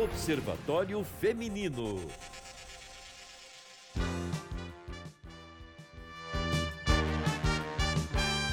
Observatório Feminino.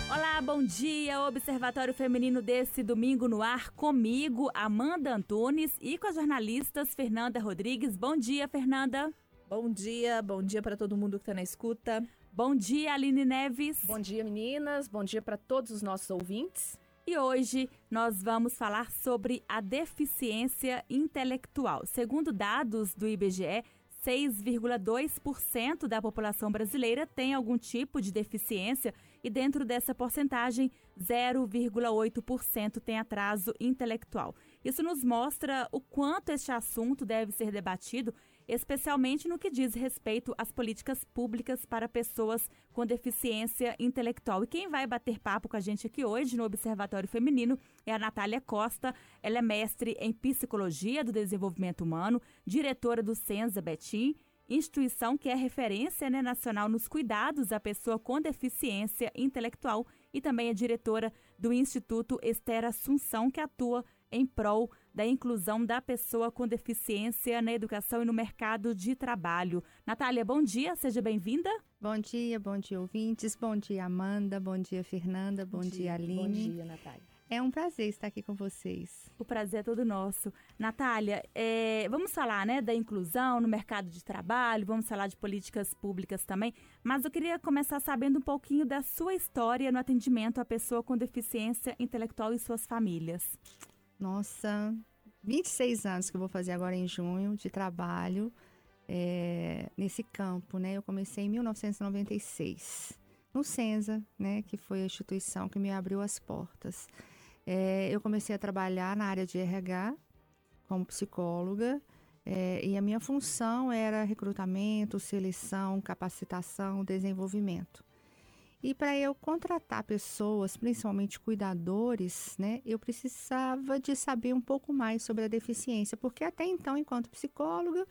Olá, bom dia. Observatório Feminino desse domingo no ar comigo, Amanda Antunes e com as jornalistas Fernanda Rodrigues. Bom dia, Fernanda. Bom dia, bom dia para todo mundo que está na escuta. Bom dia, Aline Neves. Bom dia, meninas. Bom dia para todos os nossos ouvintes. E hoje nós vamos falar sobre a deficiência intelectual. Segundo dados do IBGE, 6,2% da população brasileira tem algum tipo de deficiência e dentro dessa porcentagem, 0,8% tem atraso intelectual. Isso nos mostra o quanto este assunto deve ser debatido especialmente no que diz respeito às políticas públicas para pessoas com deficiência intelectual. E quem vai bater papo com a gente aqui hoje no Observatório Feminino é a Natália Costa. Ela é mestre em Psicologia do Desenvolvimento Humano, diretora do Senza Betim, instituição que é referência né, nacional nos cuidados à pessoa com deficiência intelectual e também é diretora do Instituto Esther Assunção, que atua em prol da inclusão da pessoa com deficiência na educação e no mercado de trabalho. Natália, bom dia, seja bem-vinda. Bom dia, bom dia, ouvintes. Bom dia, Amanda. Bom dia, Fernanda. Bom, bom dia, dia, Aline. Bom dia, Natália. É um prazer estar aqui com vocês. O prazer é todo nosso. Natália, é, vamos falar né, da inclusão no mercado de trabalho, vamos falar de políticas públicas também, mas eu queria começar sabendo um pouquinho da sua história no atendimento à pessoa com deficiência intelectual e suas famílias. Nossa, 26 anos que eu vou fazer agora em junho de trabalho é, nesse campo, né? Eu comecei em 1996 no Senza, né? Que foi a instituição que me abriu as portas. É, eu comecei a trabalhar na área de RH como psicóloga é, e a minha função era recrutamento, seleção, capacitação, desenvolvimento. E para eu contratar pessoas, principalmente cuidadores, né, eu precisava de saber um pouco mais sobre a deficiência, porque até então, enquanto psicóloga,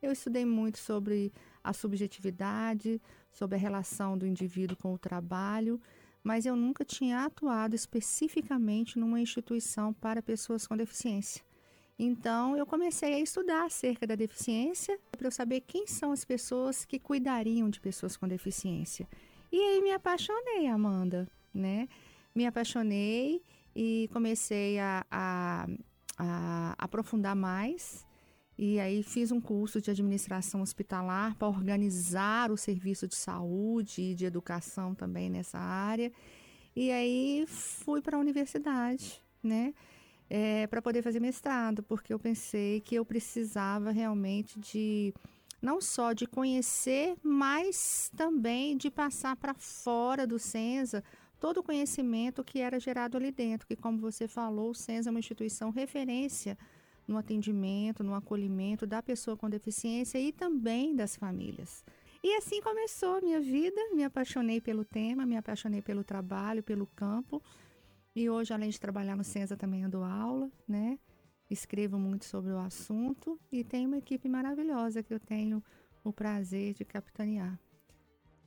eu estudei muito sobre a subjetividade, sobre a relação do indivíduo com o trabalho, mas eu nunca tinha atuado especificamente numa instituição para pessoas com deficiência. Então, eu comecei a estudar acerca da deficiência para eu saber quem são as pessoas que cuidariam de pessoas com deficiência. E aí me apaixonei, Amanda, né? Me apaixonei e comecei a, a, a aprofundar mais. E aí fiz um curso de administração hospitalar para organizar o serviço de saúde e de educação também nessa área. E aí fui para a universidade, né? É, para poder fazer mestrado, porque eu pensei que eu precisava realmente de não só de conhecer, mas também de passar para fora do Senza todo o conhecimento que era gerado ali dentro, que como você falou, o Senza é uma instituição referência no atendimento, no acolhimento da pessoa com deficiência e também das famílias. E assim começou a minha vida, me apaixonei pelo tema, me apaixonei pelo trabalho, pelo campo. E hoje, além de trabalhar no Senza, também dou aula, né? Escrevo muito sobre o assunto e tenho uma equipe maravilhosa que eu tenho o prazer de capitanear.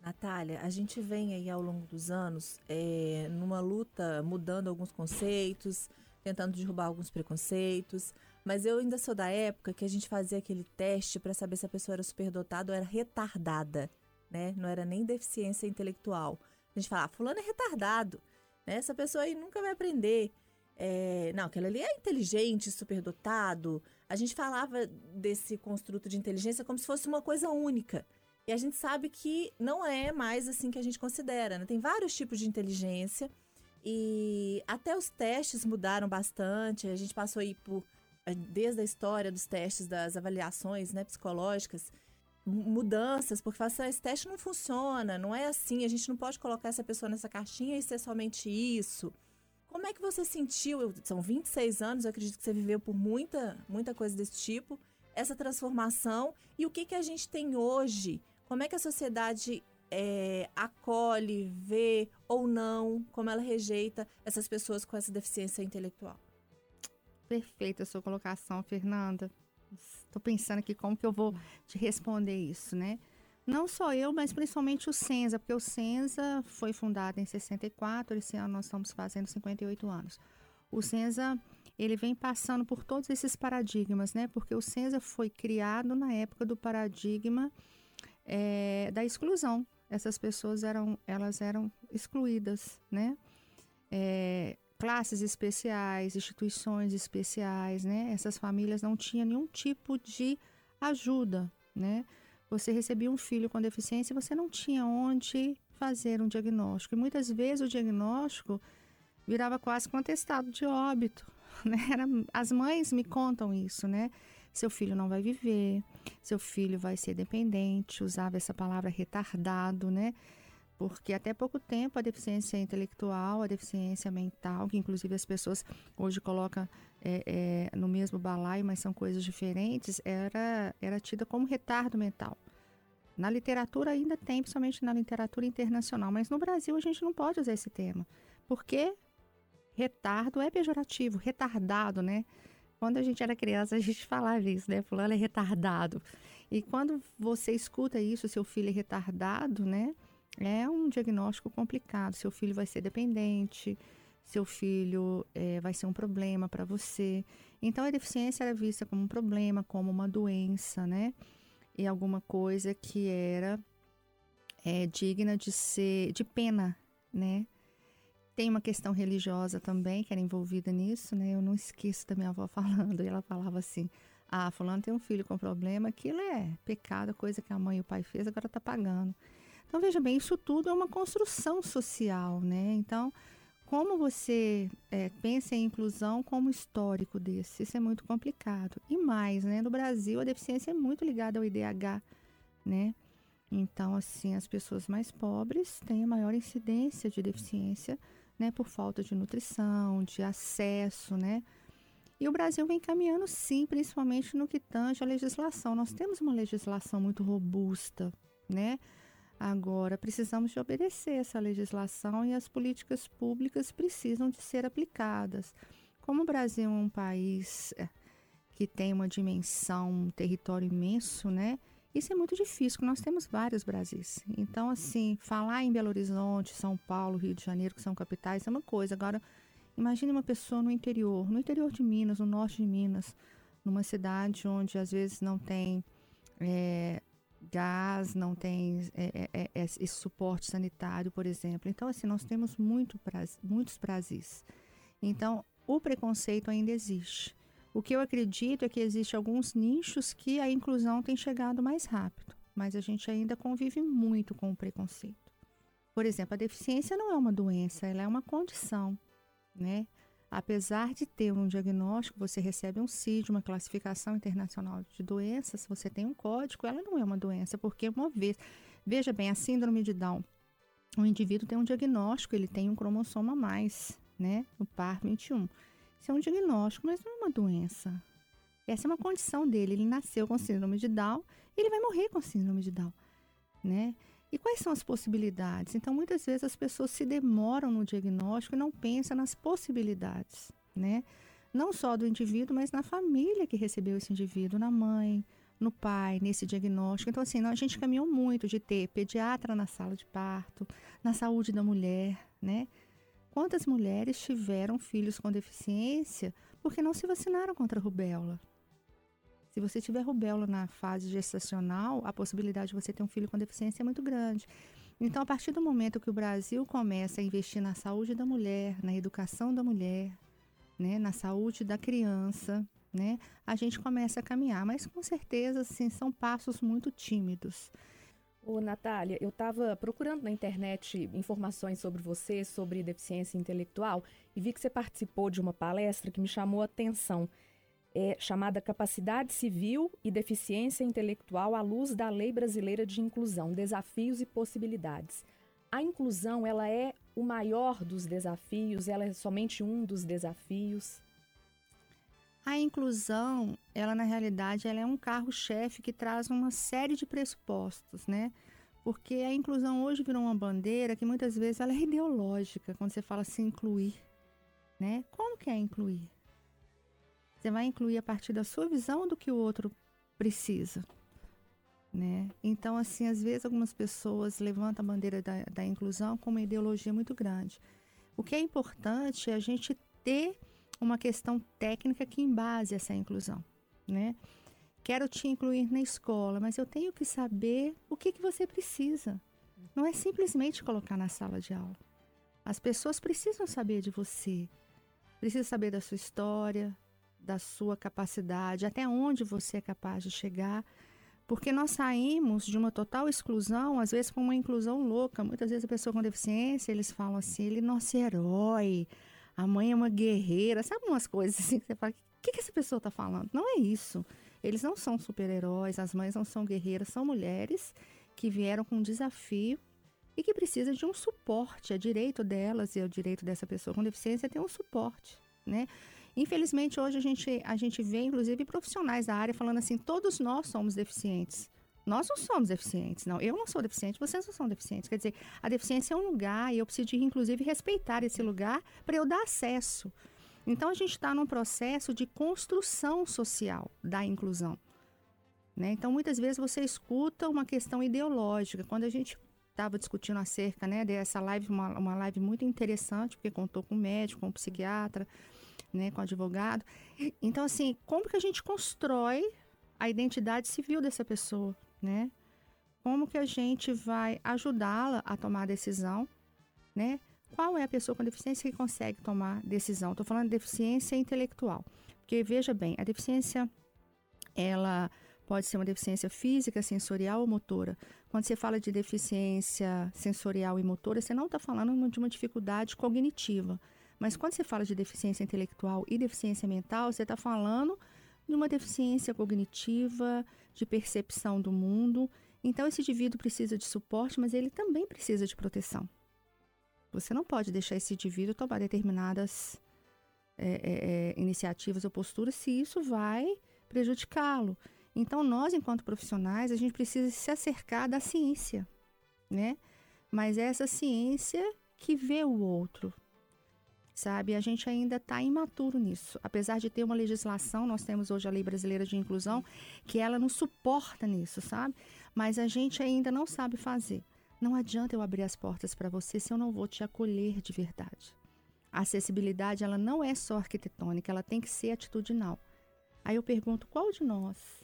Natália, a gente vem aí ao longo dos anos é, numa luta mudando alguns conceitos, tentando derrubar alguns preconceitos, mas eu ainda sou da época que a gente fazia aquele teste para saber se a pessoa era superdotada ou era retardada, né? Não era nem deficiência intelectual. A gente falava, ah, fulano é retardado, né? Essa pessoa aí nunca vai aprender. É, não, aquele ali é inteligente, superdotado. A gente falava desse construto de inteligência como se fosse uma coisa única. E a gente sabe que não é mais assim que a gente considera. Né? Tem vários tipos de inteligência e até os testes mudaram bastante. A gente passou aí por eh, desde a história dos testes, das avaliações né, psicológicas, mudanças, porque fala assim, ah, esse teste não funciona, não é assim, a gente não pode colocar essa pessoa nessa caixinha e ser somente isso. Como é que você sentiu? São 26 anos, eu acredito que você viveu por muita, muita coisa desse tipo, essa transformação e o que, que a gente tem hoje? Como é que a sociedade é, acolhe, vê ou não, como ela rejeita essas pessoas com essa deficiência intelectual? Perfeita a sua colocação, Fernanda. Estou pensando aqui como que eu vou te responder isso, né? Não só eu, mas principalmente o Senza, porque o Senza foi fundado em 64, esse ano nós estamos fazendo 58 anos. O Senza ele vem passando por todos esses paradigmas, né? Porque o Senza foi criado na época do paradigma é, da exclusão. Essas pessoas eram, elas eram excluídas, né? É, classes especiais, instituições especiais, né? Essas famílias não tinham nenhum tipo de ajuda, né? Você recebia um filho com deficiência e você não tinha onde fazer um diagnóstico. E muitas vezes o diagnóstico virava quase contestado de óbito, né? Era, as mães me contam isso, né? Seu filho não vai viver, seu filho vai ser dependente, usava essa palavra retardado, né? Porque até pouco tempo a deficiência intelectual, a deficiência mental, que inclusive as pessoas hoje colocam é, é, no mesmo balaio, mas são coisas diferentes, era, era tida como retardo mental. Na literatura ainda tem, principalmente na literatura internacional, mas no Brasil a gente não pode usar esse tema, porque retardo é pejorativo, retardado, né? Quando a gente era criança, a gente falava isso, né? Fulano é retardado. E quando você escuta isso, seu filho é retardado, né? É um diagnóstico complicado. Seu filho vai ser dependente, seu filho é, vai ser um problema para você. Então, a deficiência era vista como um problema, como uma doença, né? E alguma coisa que era é, digna de ser, de pena, né? Tem uma questão religiosa também que era envolvida nisso, né? Eu não esqueço da minha avó falando, e ela falava assim: ah, fulano tem um filho com problema, aquilo é pecado, coisa que a mãe e o pai fez, agora está pagando. Então, veja bem, isso tudo é uma construção social, né? Então, como você é, pensa em inclusão como histórico desse? Isso é muito complicado. E mais, né? No Brasil, a deficiência é muito ligada ao IDH, né? Então, assim, as pessoas mais pobres têm a maior incidência de deficiência né, por falta de nutrição, de acesso, né? E o Brasil vem caminhando sim, principalmente no que tange a legislação. Nós temos uma legislação muito robusta, né? Agora, precisamos de obedecer essa legislação e as políticas públicas precisam de ser aplicadas. Como o Brasil é um país é, que tem uma dimensão, um território imenso, né? Isso é muito difícil, nós temos vários Brasis. Então, assim, falar em Belo Horizonte, São Paulo, Rio de Janeiro, que são capitais, é uma coisa. Agora, imagine uma pessoa no interior, no interior de Minas, no norte de Minas, numa cidade onde às vezes não tem é, gás, não tem é, é, é esse suporte sanitário, por exemplo. Então, assim, nós temos muito, muitos Brasis. Então, o preconceito ainda existe. O que eu acredito é que existe alguns nichos que a inclusão tem chegado mais rápido, mas a gente ainda convive muito com o preconceito. Por exemplo, a deficiência não é uma doença, ela é uma condição, né? Apesar de ter um diagnóstico, você recebe um CID, uma classificação internacional de doenças, você tem um código, ela não é uma doença, porque uma vez, veja bem, a síndrome de Down, o indivíduo tem um diagnóstico, ele tem um cromossomo a mais, né, no par 21. Isso é um diagnóstico, mas não é uma doença. Essa é uma condição dele. Ele nasceu com síndrome de Down ele vai morrer com síndrome de Down, né? E quais são as possibilidades? Então, muitas vezes as pessoas se demoram no diagnóstico e não pensam nas possibilidades, né? Não só do indivíduo, mas na família que recebeu esse indivíduo, na mãe, no pai, nesse diagnóstico. Então, assim, a gente caminhou muito de ter pediatra na sala de parto, na saúde da mulher, né? Quantas mulheres tiveram filhos com deficiência porque não se vacinaram contra a rubéola? Se você tiver rubéola na fase gestacional, a possibilidade de você ter um filho com deficiência é muito grande. Então, a partir do momento que o Brasil começa a investir na saúde da mulher, na educação da mulher, né, na saúde da criança, né, a gente começa a caminhar. Mas com certeza, assim, são passos muito tímidos. Ô, Natália, eu estava procurando na internet informações sobre você, sobre deficiência intelectual, e vi que você participou de uma palestra que me chamou a atenção, é, chamada Capacidade Civil e Deficiência Intelectual à Luz da Lei Brasileira de Inclusão, Desafios e Possibilidades. A inclusão, ela é o maior dos desafios, ela é somente um dos desafios? A inclusão, ela na realidade, ela é um carro-chefe que traz uma série de pressupostos, né? Porque a inclusão hoje virou uma bandeira que muitas vezes ela é ideológica, quando você fala se incluir, né? Como que é incluir? Você vai incluir a partir da sua visão do que o outro precisa, né? Então, assim, às vezes algumas pessoas levantam a bandeira da, da inclusão com uma ideologia muito grande. O que é importante é a gente ter uma questão técnica que embase essa inclusão, né? Quero te incluir na escola, mas eu tenho que saber o que, que você precisa. Não é simplesmente colocar na sala de aula. As pessoas precisam saber de você, precisam saber da sua história, da sua capacidade, até onde você é capaz de chegar, porque nós saímos de uma total exclusão, às vezes com uma inclusão louca. Muitas vezes a pessoa com deficiência, eles falam assim, ele é nosso herói, a mãe é uma guerreira, sabe umas coisas assim que você fala, o que, que essa pessoa está falando? Não é isso. Eles não são super-heróis, as mães não são guerreiras, são mulheres que vieram com um desafio e que precisam de um suporte. É direito delas e é o direito dessa pessoa com deficiência ter um suporte, né? Infelizmente, hoje a gente, a gente vê, inclusive, profissionais da área falando assim: todos nós somos deficientes. Nós não somos deficientes, não. Eu não sou deficiente, vocês não são deficientes. Quer dizer, a deficiência é um lugar e eu preciso, de, inclusive, respeitar esse lugar para eu dar acesso. Então, a gente está num processo de construção social da inclusão. Né? Então, muitas vezes você escuta uma questão ideológica. Quando a gente estava discutindo acerca né, dessa live, uma, uma live muito interessante, porque contou com um médico, com um psiquiatra, né, com advogado. Então, assim, como que a gente constrói a identidade civil dessa pessoa, né? Como que a gente vai ajudá-la a tomar a decisão, né? Qual é a pessoa com deficiência que consegue tomar decisão? Estou falando de deficiência intelectual. Porque, veja bem, a deficiência, ela pode ser uma deficiência física, sensorial ou motora. Quando você fala de deficiência sensorial e motora, você não está falando de uma dificuldade cognitiva. Mas quando você fala de deficiência intelectual e deficiência mental, você está falando de uma deficiência cognitiva, de percepção do mundo. Então, esse indivíduo precisa de suporte, mas ele também precisa de proteção. Você não pode deixar esse indivíduo tomar determinadas é, é, iniciativas ou posturas se isso vai prejudicá-lo. Então, nós, enquanto profissionais, a gente precisa se acercar da ciência, né? Mas é essa ciência que vê o outro, sabe? A gente ainda está imaturo nisso. Apesar de ter uma legislação, nós temos hoje a Lei Brasileira de Inclusão, que ela nos suporta nisso, sabe? Mas a gente ainda não sabe fazer. Não adianta eu abrir as portas para você se eu não vou te acolher de verdade. A acessibilidade, ela não é só arquitetônica, ela tem que ser atitudinal. Aí eu pergunto, qual de nós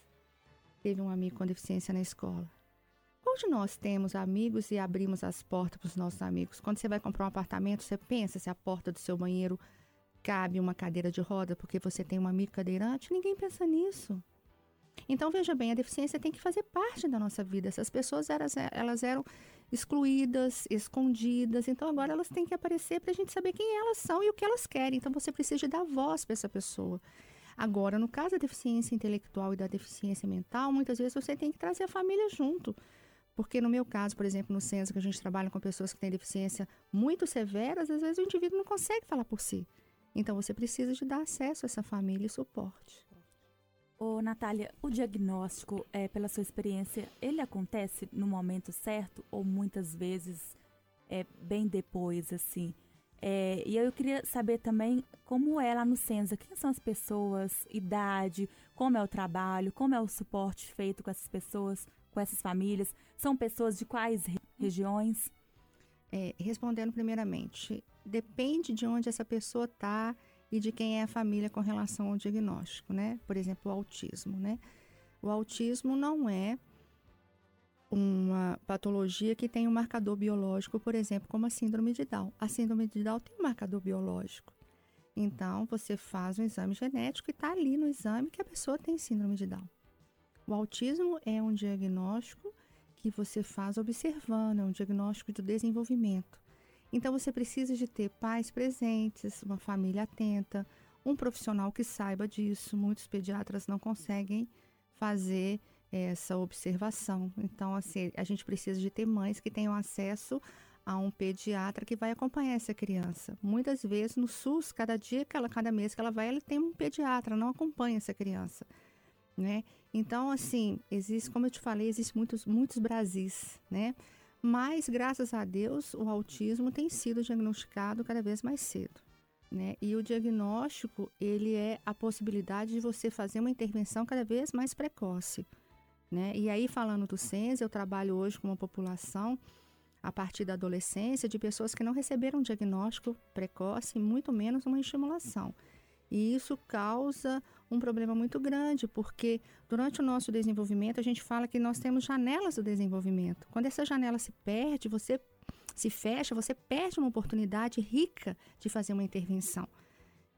teve um amigo com deficiência na escola? De nós temos amigos e abrimos as portas para os nossos amigos? Quando você vai comprar um apartamento, você pensa se a porta do seu banheiro cabe uma cadeira de roda porque você tem um amigo cadeirante? Ninguém pensa nisso. Então, veja bem, a deficiência tem que fazer parte da nossa vida. Essas pessoas elas, elas eram excluídas, escondidas. Então agora elas têm que aparecer para a gente saber quem elas são e o que elas querem. Então você precisa dar voz para essa pessoa. Agora, no caso da deficiência intelectual e da deficiência mental, muitas vezes você tem que trazer a família junto. Porque no meu caso, por exemplo, no Censo, que a gente trabalha com pessoas que têm deficiência muito severas, às vezes o indivíduo não consegue falar por si. Então você precisa de dar acesso a essa família e suporte. Ô, Natália, o diagnóstico, é, pela sua experiência, ele acontece no momento certo ou muitas vezes é, bem depois, assim? É, e eu queria saber também como é lá no Senza, quem são as pessoas, idade, como é o trabalho, como é o suporte feito com essas pessoas, com essas famílias, são pessoas de quais regiões? É, respondendo primeiramente, depende de onde essa pessoa está e de quem é a família com relação ao diagnóstico, né? Por exemplo, o autismo, né? O autismo não é uma patologia que tem um marcador biológico, por exemplo, como a síndrome de Down. A síndrome de Down tem um marcador biológico. Então, você faz um exame genético e está ali no exame que a pessoa tem síndrome de Down. O autismo é um diagnóstico que você faz observando, é um diagnóstico de desenvolvimento. Então você precisa de ter pais presentes, uma família atenta, um profissional que saiba disso. Muitos pediatras não conseguem fazer essa observação. Então, assim, a gente precisa de ter mães que tenham acesso a um pediatra que vai acompanhar essa criança. Muitas vezes no SUS, cada dia, cada, cada mês que ela vai, ela tem um pediatra, não acompanha essa criança, né? Então, assim, existe, como eu te falei, existem muitos, muitos Brasis, né? Mas, graças a Deus, o autismo tem sido diagnosticado cada vez mais cedo. Né? E o diagnóstico, ele é a possibilidade de você fazer uma intervenção cada vez mais precoce. Né? E aí, falando do SENS, eu trabalho hoje com uma população, a partir da adolescência, de pessoas que não receberam diagnóstico precoce, muito menos uma estimulação. E isso causa um problema muito grande, porque durante o nosso desenvolvimento a gente fala que nós temos janelas do desenvolvimento. Quando essa janela se perde, você se fecha, você perde uma oportunidade rica de fazer uma intervenção.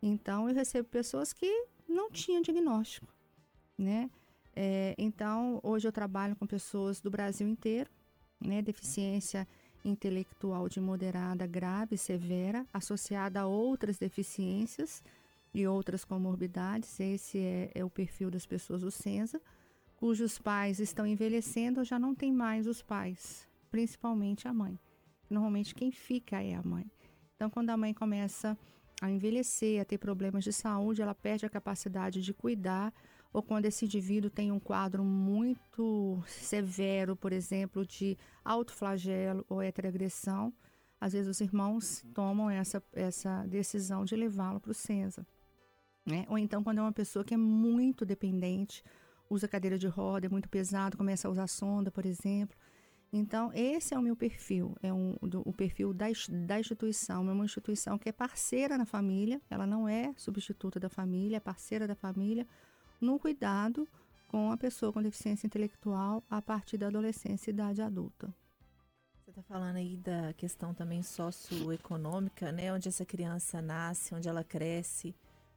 Então, eu recebo pessoas que não tinham diagnóstico, né? É, então, hoje eu trabalho com pessoas do Brasil inteiro, né? Deficiência intelectual de moderada, grave, severa, associada a outras deficiências e outras comorbidades. Esse é, é o perfil das pessoas do Senza, cujos pais estão envelhecendo ou já não tem mais os pais, principalmente a mãe. Normalmente quem fica é a mãe. Então, quando a mãe começa a envelhecer, a ter problemas de saúde, ela perde a capacidade de cuidar, ou quando esse indivíduo tem um quadro muito severo, por exemplo, de autoflagelo ou heteroagressão, às vezes os irmãos tomam essa, essa decisão de levá-lo para o CENSA. Né? Ou então quando é uma pessoa que é muito dependente, usa cadeira de roda, é muito pesado, começa a usar sonda, por exemplo. Então, esse é o meu perfil, é um, do, o perfil da, da instituição. É uma instituição que é parceira na família, ela não é substituta da família, é parceira da família no cuidado com a pessoa com deficiência intelectual a partir da adolescência e idade adulta. Você está falando aí da questão também socioeconômica, né? Onde essa criança nasce, onde ela cresce,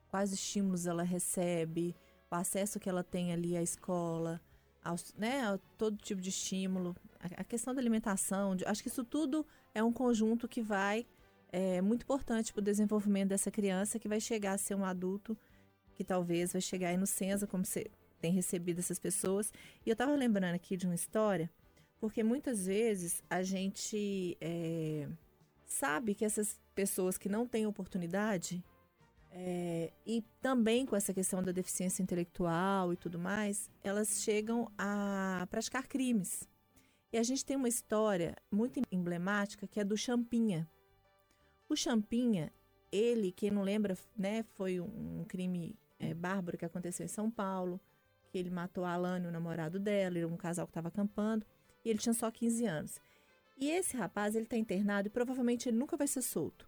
quais estímulos ela recebe, o acesso que ela tem ali à escola, aos, né, a todo tipo de estímulo, a, a questão da alimentação, de, acho que isso tudo é um conjunto que vai é muito importante para o desenvolvimento dessa criança que vai chegar a ser um adulto que talvez vai chegar aí no Senza, como você tem recebido essas pessoas. E eu estava lembrando aqui de uma história, porque muitas vezes a gente é, sabe que essas pessoas que não têm oportunidade, é, e também com essa questão da deficiência intelectual e tudo mais, elas chegam a praticar crimes. E a gente tem uma história muito emblemática que é do Champinha. O Champinha, ele, quem não lembra, né, foi um crime é, bárbaro que aconteceu em São Paulo, que ele matou a Alane, o namorado dela, um casal que estava acampando, e ele tinha só 15 anos. E esse rapaz, ele está internado e provavelmente ele nunca vai ser solto.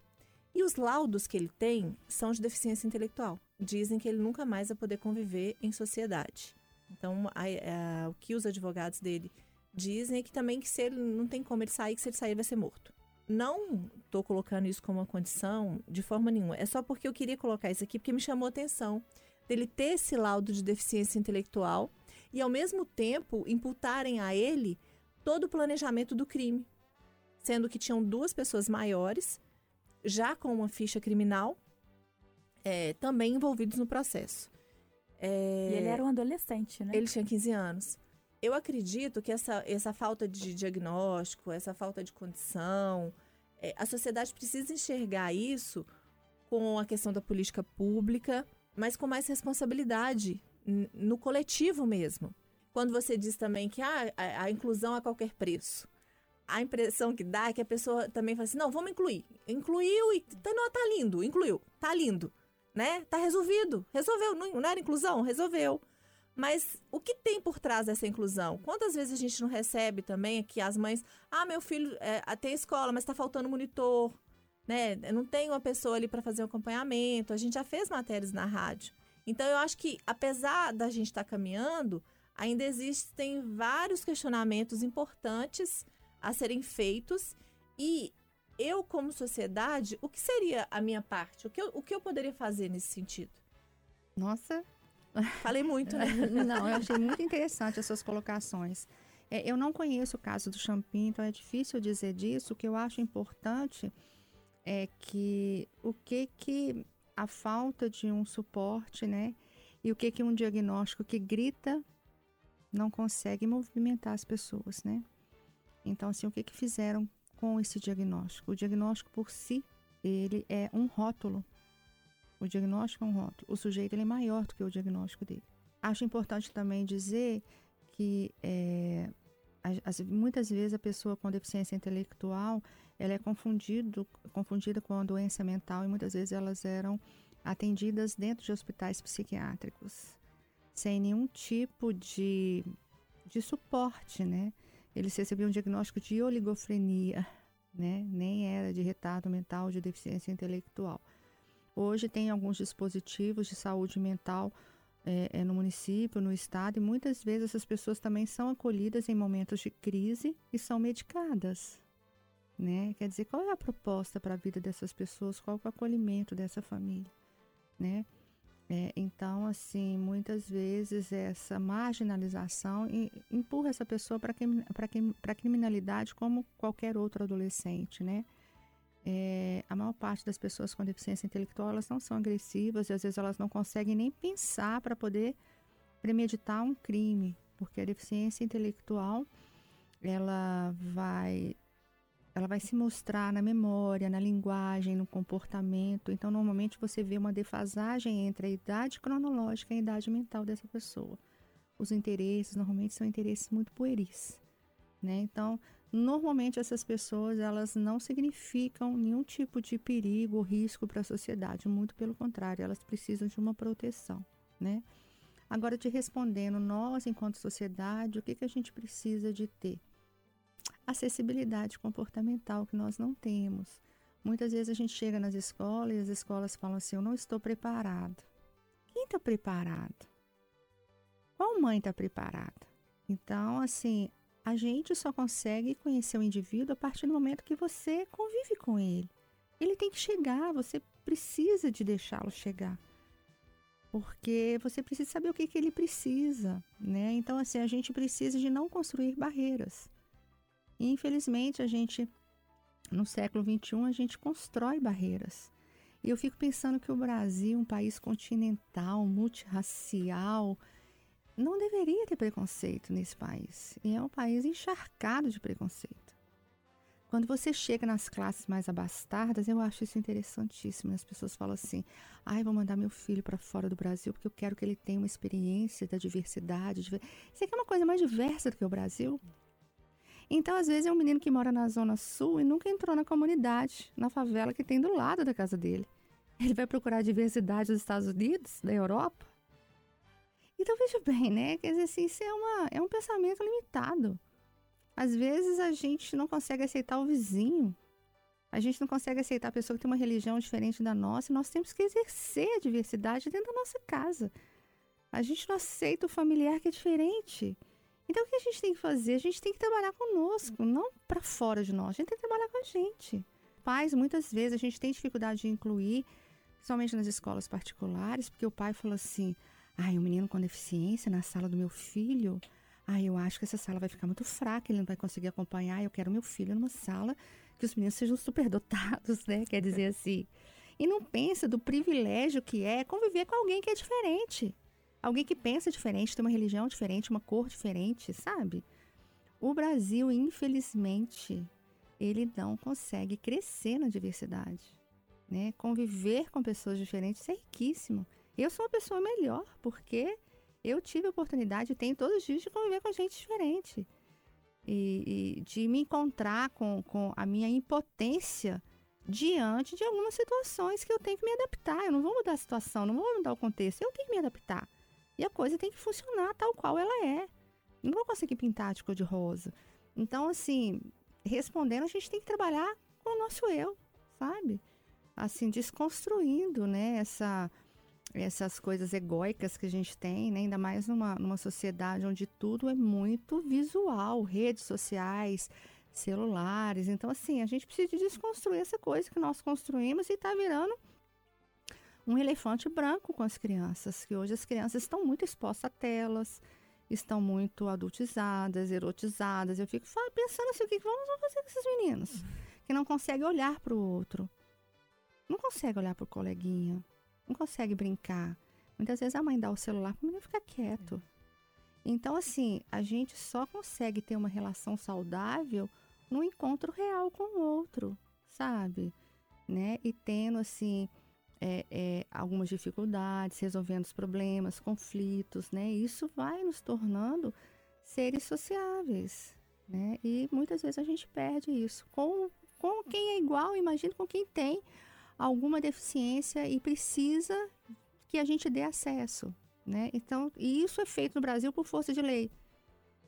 E os laudos que ele tem são de deficiência intelectual. Dizem que ele nunca mais vai poder conviver em sociedade. Então, a, a, o que os advogados dele dizem é que também que se ele não tem como ele sair, que se ele sair vai ser morto. Não estou colocando isso como uma condição de forma nenhuma. É só porque eu queria colocar isso aqui porque me chamou a atenção dele ter esse laudo de deficiência intelectual e ao mesmo tempo imputarem a ele todo o planejamento do crime, sendo que tinham duas pessoas maiores já com uma ficha criminal, é, também envolvidos no processo. É, e ele era um adolescente, né? Ele tinha 15 anos. Eu acredito que essa, essa falta de diagnóstico, essa falta de condição, é, a sociedade precisa enxergar isso com a questão da política pública, mas com mais responsabilidade no coletivo mesmo. Quando você diz também que ah, a, a inclusão a qualquer preço a impressão que dá é que a pessoa também fala assim: não, vamos incluir. Incluiu e tá, não, tá lindo, incluiu, tá lindo, né? Tá resolvido, resolveu. Não, não era inclusão? Resolveu. Mas o que tem por trás dessa inclusão? Quantas vezes a gente não recebe também que as mães, ah, meu filho é, tem escola, mas está faltando monitor, né? Não tem uma pessoa ali para fazer o um acompanhamento. A gente já fez matérias na rádio. Então eu acho que apesar da gente estar tá caminhando, ainda existem vários questionamentos importantes a serem feitos e eu, como sociedade, o que seria a minha parte? O que eu, o que eu poderia fazer nesse sentido? Nossa. Falei muito, né? não, eu achei muito interessante as suas colocações. É, eu não conheço o caso do Champin, então é difícil dizer disso. O que eu acho importante é que o que que a falta de um suporte, né? E o que que um diagnóstico que grita não consegue movimentar as pessoas, né? Então, assim, o que, que fizeram com esse diagnóstico? O diagnóstico por si, ele é um rótulo. O diagnóstico é um rótulo. O sujeito ele é maior do que o diagnóstico dele. Acho importante também dizer que é, as, muitas vezes a pessoa com deficiência intelectual ela é confundido, confundida com a doença mental e muitas vezes elas eram atendidas dentro de hospitais psiquiátricos sem nenhum tipo de, de suporte, né? Eles recebiam um diagnóstico de oligofrenia, né? nem era de retardo mental, de deficiência intelectual. Hoje tem alguns dispositivos de saúde mental é, é, no município, no estado, e muitas vezes essas pessoas também são acolhidas em momentos de crise e são medicadas. Né? Quer dizer, qual é a proposta para a vida dessas pessoas? Qual é o acolhimento dessa família? Né? É, então, assim, muitas vezes essa marginalização empurra essa pessoa para a criminalidade como qualquer outro adolescente, né? É, a maior parte das pessoas com deficiência intelectual elas não são agressivas e às vezes elas não conseguem nem pensar para poder premeditar um crime, porque a deficiência intelectual ela vai ela vai se mostrar na memória, na linguagem, no comportamento. Então, normalmente você vê uma defasagem entre a idade cronológica e a idade mental dessa pessoa. Os interesses normalmente são interesses muito pueris, né? Então, Normalmente essas pessoas elas não significam nenhum tipo de perigo ou risco para a sociedade, muito pelo contrário, elas precisam de uma proteção, né? Agora te respondendo, nós enquanto sociedade, o que que a gente precisa de ter? Acessibilidade comportamental que nós não temos. Muitas vezes a gente chega nas escolas e as escolas falam assim: "Eu não estou preparado". Quem está preparado? Qual mãe está preparada? Então, assim, a gente só consegue conhecer o indivíduo a partir do momento que você convive com ele. Ele tem que chegar, você precisa de deixá-lo chegar. Porque você precisa saber o que, que ele precisa, né? Então, assim, a gente precisa de não construir barreiras. E, infelizmente, a gente, no século XXI, a gente constrói barreiras. E eu fico pensando que o Brasil, um país continental, multirracial, não deveria ter preconceito nesse país. E é um país encharcado de preconceito. Quando você chega nas classes mais abastadas, eu acho isso interessantíssimo. As pessoas falam assim: ai, ah, vou mandar meu filho para fora do Brasil porque eu quero que ele tenha uma experiência da diversidade. Isso aqui é uma coisa mais diversa do que o Brasil. Então, às vezes, é um menino que mora na Zona Sul e nunca entrou na comunidade, na favela que tem do lado da casa dele. Ele vai procurar diversidade dos Estados Unidos, da Europa? Então veja bem, né? Quer dizer assim, isso é, uma, é um pensamento limitado. Às vezes a gente não consegue aceitar o vizinho. A gente não consegue aceitar a pessoa que tem uma religião diferente da nossa. E nós temos que exercer a diversidade dentro da nossa casa. A gente não aceita o familiar que é diferente. Então o que a gente tem que fazer? A gente tem que trabalhar conosco, não para fora de nós. A gente tem que trabalhar com a gente. Pais, muitas vezes, a gente tem dificuldade de incluir, principalmente nas escolas particulares, porque o pai fala assim: Ai, um menino com deficiência na sala do meu filho. Ai, eu acho que essa sala vai ficar muito fraca, ele não vai conseguir acompanhar. Eu quero meu filho numa sala que os meninos sejam superdotados, né? Quer dizer assim. E não pensa do privilégio que é conviver com alguém que é diferente. Alguém que pensa diferente, tem uma religião diferente, uma cor diferente, sabe? O Brasil, infelizmente, ele não consegue crescer na diversidade. Né? Conviver com pessoas diferentes é riquíssimo eu sou uma pessoa melhor, porque eu tive a oportunidade, tenho todos os dias de conviver com gente diferente. E, e, de me encontrar com, com a minha impotência diante de algumas situações que eu tenho que me adaptar. Eu não vou mudar a situação, não vou mudar o contexto, eu tenho que me adaptar. E a coisa tem que funcionar tal qual ela é. Não vou conseguir pintar de cor de rosa. Então, assim, respondendo, a gente tem que trabalhar com o nosso eu, sabe? Assim, desconstruindo, né, essa essas coisas egóicas que a gente tem, né? ainda mais numa, numa sociedade onde tudo é muito visual, redes sociais, celulares. Então, assim, a gente precisa desconstruir essa coisa que nós construímos e está virando um elefante branco com as crianças, que hoje as crianças estão muito expostas a telas, estão muito adultizadas, erotizadas. Eu fico pensando assim, o que vamos fazer com esses meninos? Que não conseguem olhar para o outro. Não consegue olhar para o coleguinha não consegue brincar. Muitas vezes a mãe dá o celular para o menino ficar quieto. Então, assim, a gente só consegue ter uma relação saudável no encontro real com o outro, sabe? Né? E tendo, assim, é, é, algumas dificuldades, resolvendo os problemas, conflitos, né? Isso vai nos tornando seres sociáveis, né? E muitas vezes a gente perde isso. Com, com quem é igual, imagina com quem tem alguma deficiência e precisa que a gente dê acesso, né? Então, e isso é feito no Brasil por força de lei.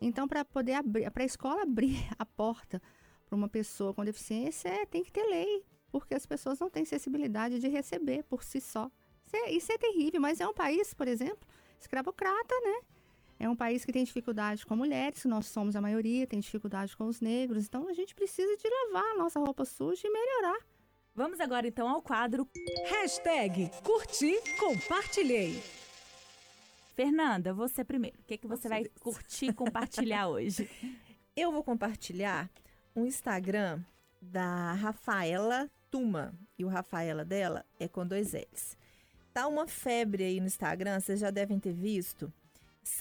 Então, para poder abrir, para a escola abrir a porta para uma pessoa com deficiência, é, tem que ter lei porque as pessoas não têm sensibilidade de receber por si só. Isso é, isso é terrível, mas é um país, por exemplo, escravocrata, né? É um país que tem dificuldade com mulheres, nós somos a maioria, tem dificuldade com os negros, então a gente precisa de lavar a nossa roupa suja e melhorar. Vamos agora então ao quadro Hashtag curti, compartilhei. Fernanda, você primeiro. O que, que você Nossa, vai Deus. curtir e compartilhar hoje? Eu vou compartilhar um Instagram da Rafaela Tuma. E o Rafaela dela é com dois L's. Tá uma febre aí no Instagram, vocês já devem ter visto.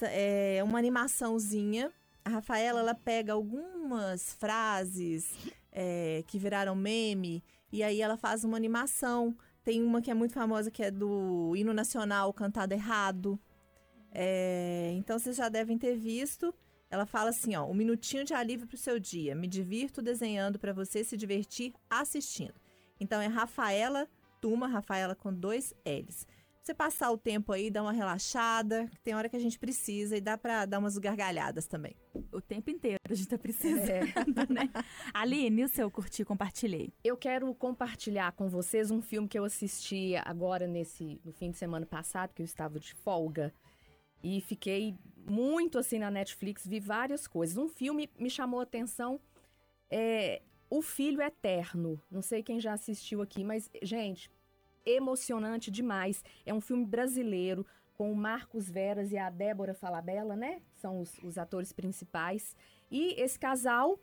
É uma animaçãozinha. A Rafaela, ela pega algumas frases é, que viraram meme e aí ela faz uma animação. Tem uma que é muito famosa que é do hino nacional cantado errado. É, então vocês já devem ter visto. Ela fala assim, ó, um minutinho de alívio pro seu dia. Me divirto desenhando para você se divertir assistindo. Então é Rafaela Tuma, Rafaela com dois L's. Você passar o tempo aí, dar uma relaxada, que tem hora que a gente precisa e dá pra dar umas gargalhadas também. O tempo inteiro a gente tá precisando, É. né? Aline, o seu curtir e compartilhei? Eu quero compartilhar com vocês um filme que eu assisti agora nesse no fim de semana passado, que eu estava de folga. E fiquei muito assim na Netflix, vi várias coisas. Um filme me chamou a atenção, é O Filho Eterno. Não sei quem já assistiu aqui, mas, gente, emocionante demais. É um filme brasileiro com o Marcos Veras e a Débora Falabella, né? São os, os atores principais. E esse casal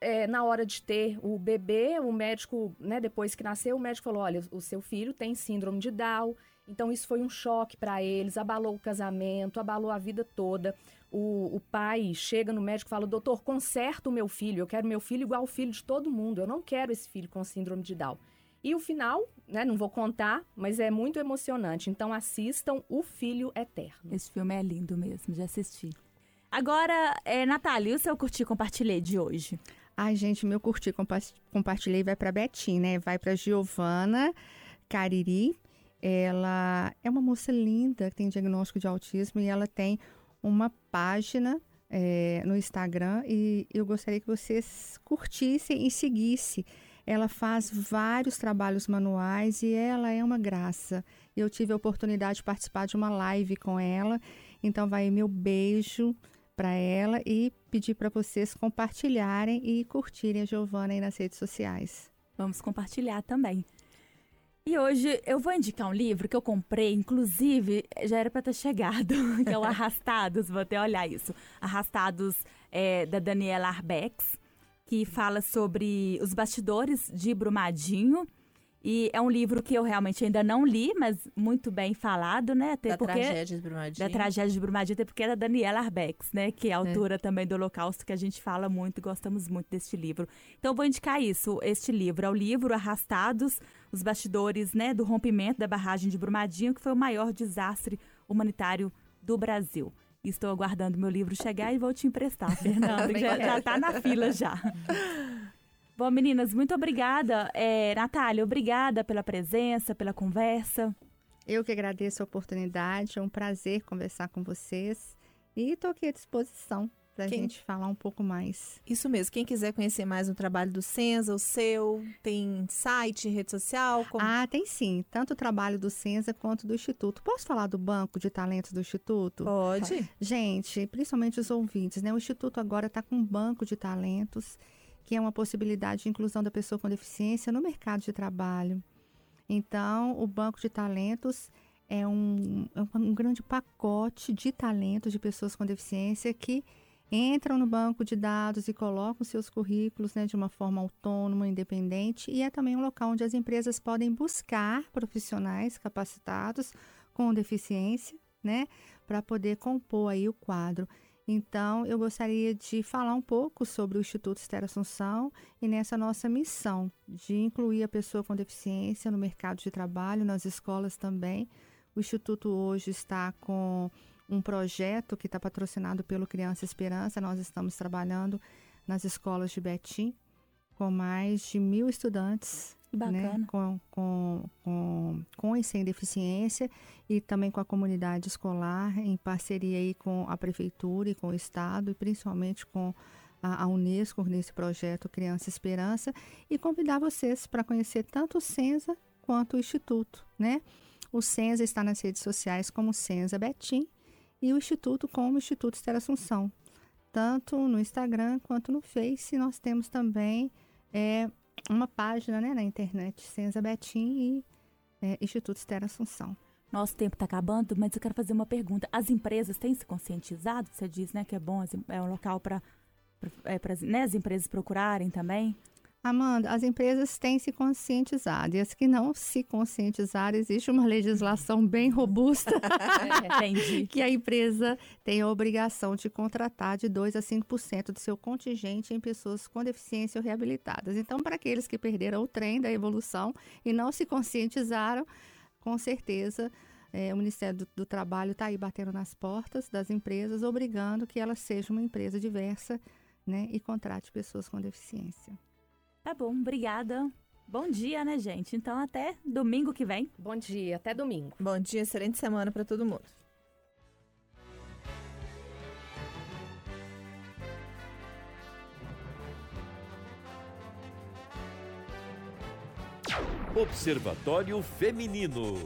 é, na hora de ter o bebê, o médico, né, depois que nasceu, o médico falou: olha, o seu filho tem síndrome de Down. Então isso foi um choque para eles, abalou o casamento, abalou a vida toda. O, o pai chega no médico e fala: doutor, conserta o meu filho, eu quero meu filho igual ao filho de todo mundo, eu não quero esse filho com síndrome de Down. E o final, né, não vou contar, mas é muito emocionante. Então assistam O Filho Eterno. Esse filme é lindo mesmo, já assisti. Agora, é, Natália, e o seu curtir e compartilhei de hoje? Ai, gente, meu curti, compa compartilhei vai para Betim, né? Vai para Giovana Cariri. Ela é uma moça linda que tem diagnóstico de autismo e ela tem uma página é, no Instagram e eu gostaria que vocês curtissem e seguissem. Ela faz vários trabalhos manuais e ela é uma graça. Eu tive a oportunidade de participar de uma live com ela, então vai meu beijo para ela e pedir para vocês compartilharem e curtirem a Giovana aí nas redes sociais. Vamos compartilhar também. E hoje eu vou indicar um livro que eu comprei, inclusive já era para ter chegado, que é o Arrastados, vou até olhar isso. Arrastados é, da Daniela Arbex, que fala sobre os bastidores de Brumadinho. E é um livro que eu realmente ainda não li, mas muito bem falado, né? Até da porque tragédia de Brumadinho. da tragédia de Brumadinho, até porque é da Daniela Arbex, né? Que é autora também do Holocausto, que a gente fala muito e gostamos muito deste livro. Então, eu vou indicar isso, este livro. É o livro Arrastados, os bastidores né, do rompimento da barragem de Brumadinho, que foi o maior desastre humanitário do Brasil. Estou aguardando meu livro chegar e vou te emprestar, Fernando, que já, já tá na fila já. Bom, meninas, muito obrigada. É, Natália, obrigada pela presença, pela conversa. Eu que agradeço a oportunidade, é um prazer conversar com vocês e estou aqui à disposição para a Quem- gente falar um pouco mais. Isso mesmo. Quem quiser conhecer mais o trabalho do Senza, o seu, tem site, rede social? Como... Ah, tem sim, tanto o trabalho do Senza quanto do Instituto. Posso falar do Banco de Talentos do Instituto? Pode. Gente, principalmente os ouvintes, né? O Instituto agora está com um banco de talentos, que é uma possibilidade de inclusão da pessoa com deficiência no mercado de trabalho. Então, o banco de talentos é um, é um grande pacote de talentos de pessoas com deficiência que entram no banco de dados e colocam seus currículos né, de uma forma autônoma, independente, e é também um local onde as empresas podem buscar profissionais capacitados com deficiência, né, para poder compor aí o quadro. Então, eu gostaria de falar um pouco sobre o Instituto Esther Assunção e nessa nossa missão de incluir a pessoa com deficiência no mercado de trabalho, nas escolas também. O Instituto hoje está com um projeto que está patrocinado pelo Criança Esperança. Nós estamos trabalhando nas escolas de Betim com mais de mil estudantes né, bacana. com, com, com, com e sem deficiência e também com a comunidade escolar, em parceria aí com a prefeitura e com o estado, e principalmente com a, Unesco nesse projeto Criança Esperança e convidar vocês para conhecer tanto o Senza quanto o Instituto, né? O Senza está nas redes sociais como Senza Betim e o Instituto como Instituto Estera Assunção. Tanto no Instagram quanto no Face, nós temos também é, uma página né, na internet, Senza Betim e é, Instituto Estera Assunção. Nosso tempo está acabando, mas eu quero fazer uma pergunta. As empresas têm se conscientizado? Você diz né, que é bom, é um local para é, né, as empresas procurarem também? Amanda, as empresas têm se conscientizado e as que não se conscientizaram, existe uma legislação bem robusta é, que a empresa tem a obrigação de contratar de 2 a 5% do seu contingente em pessoas com deficiência ou reabilitadas. Então, para aqueles que perderam o trem da evolução e não se conscientizaram, com certeza é, o Ministério do, do Trabalho está aí batendo nas portas das empresas, obrigando que ela seja uma empresa diversa né, e contrate pessoas com deficiência. Tá bom, obrigada. Bom dia, né, gente? Então, até domingo que vem. Bom dia, até domingo. Bom dia, excelente semana para todo mundo. Observatório Feminino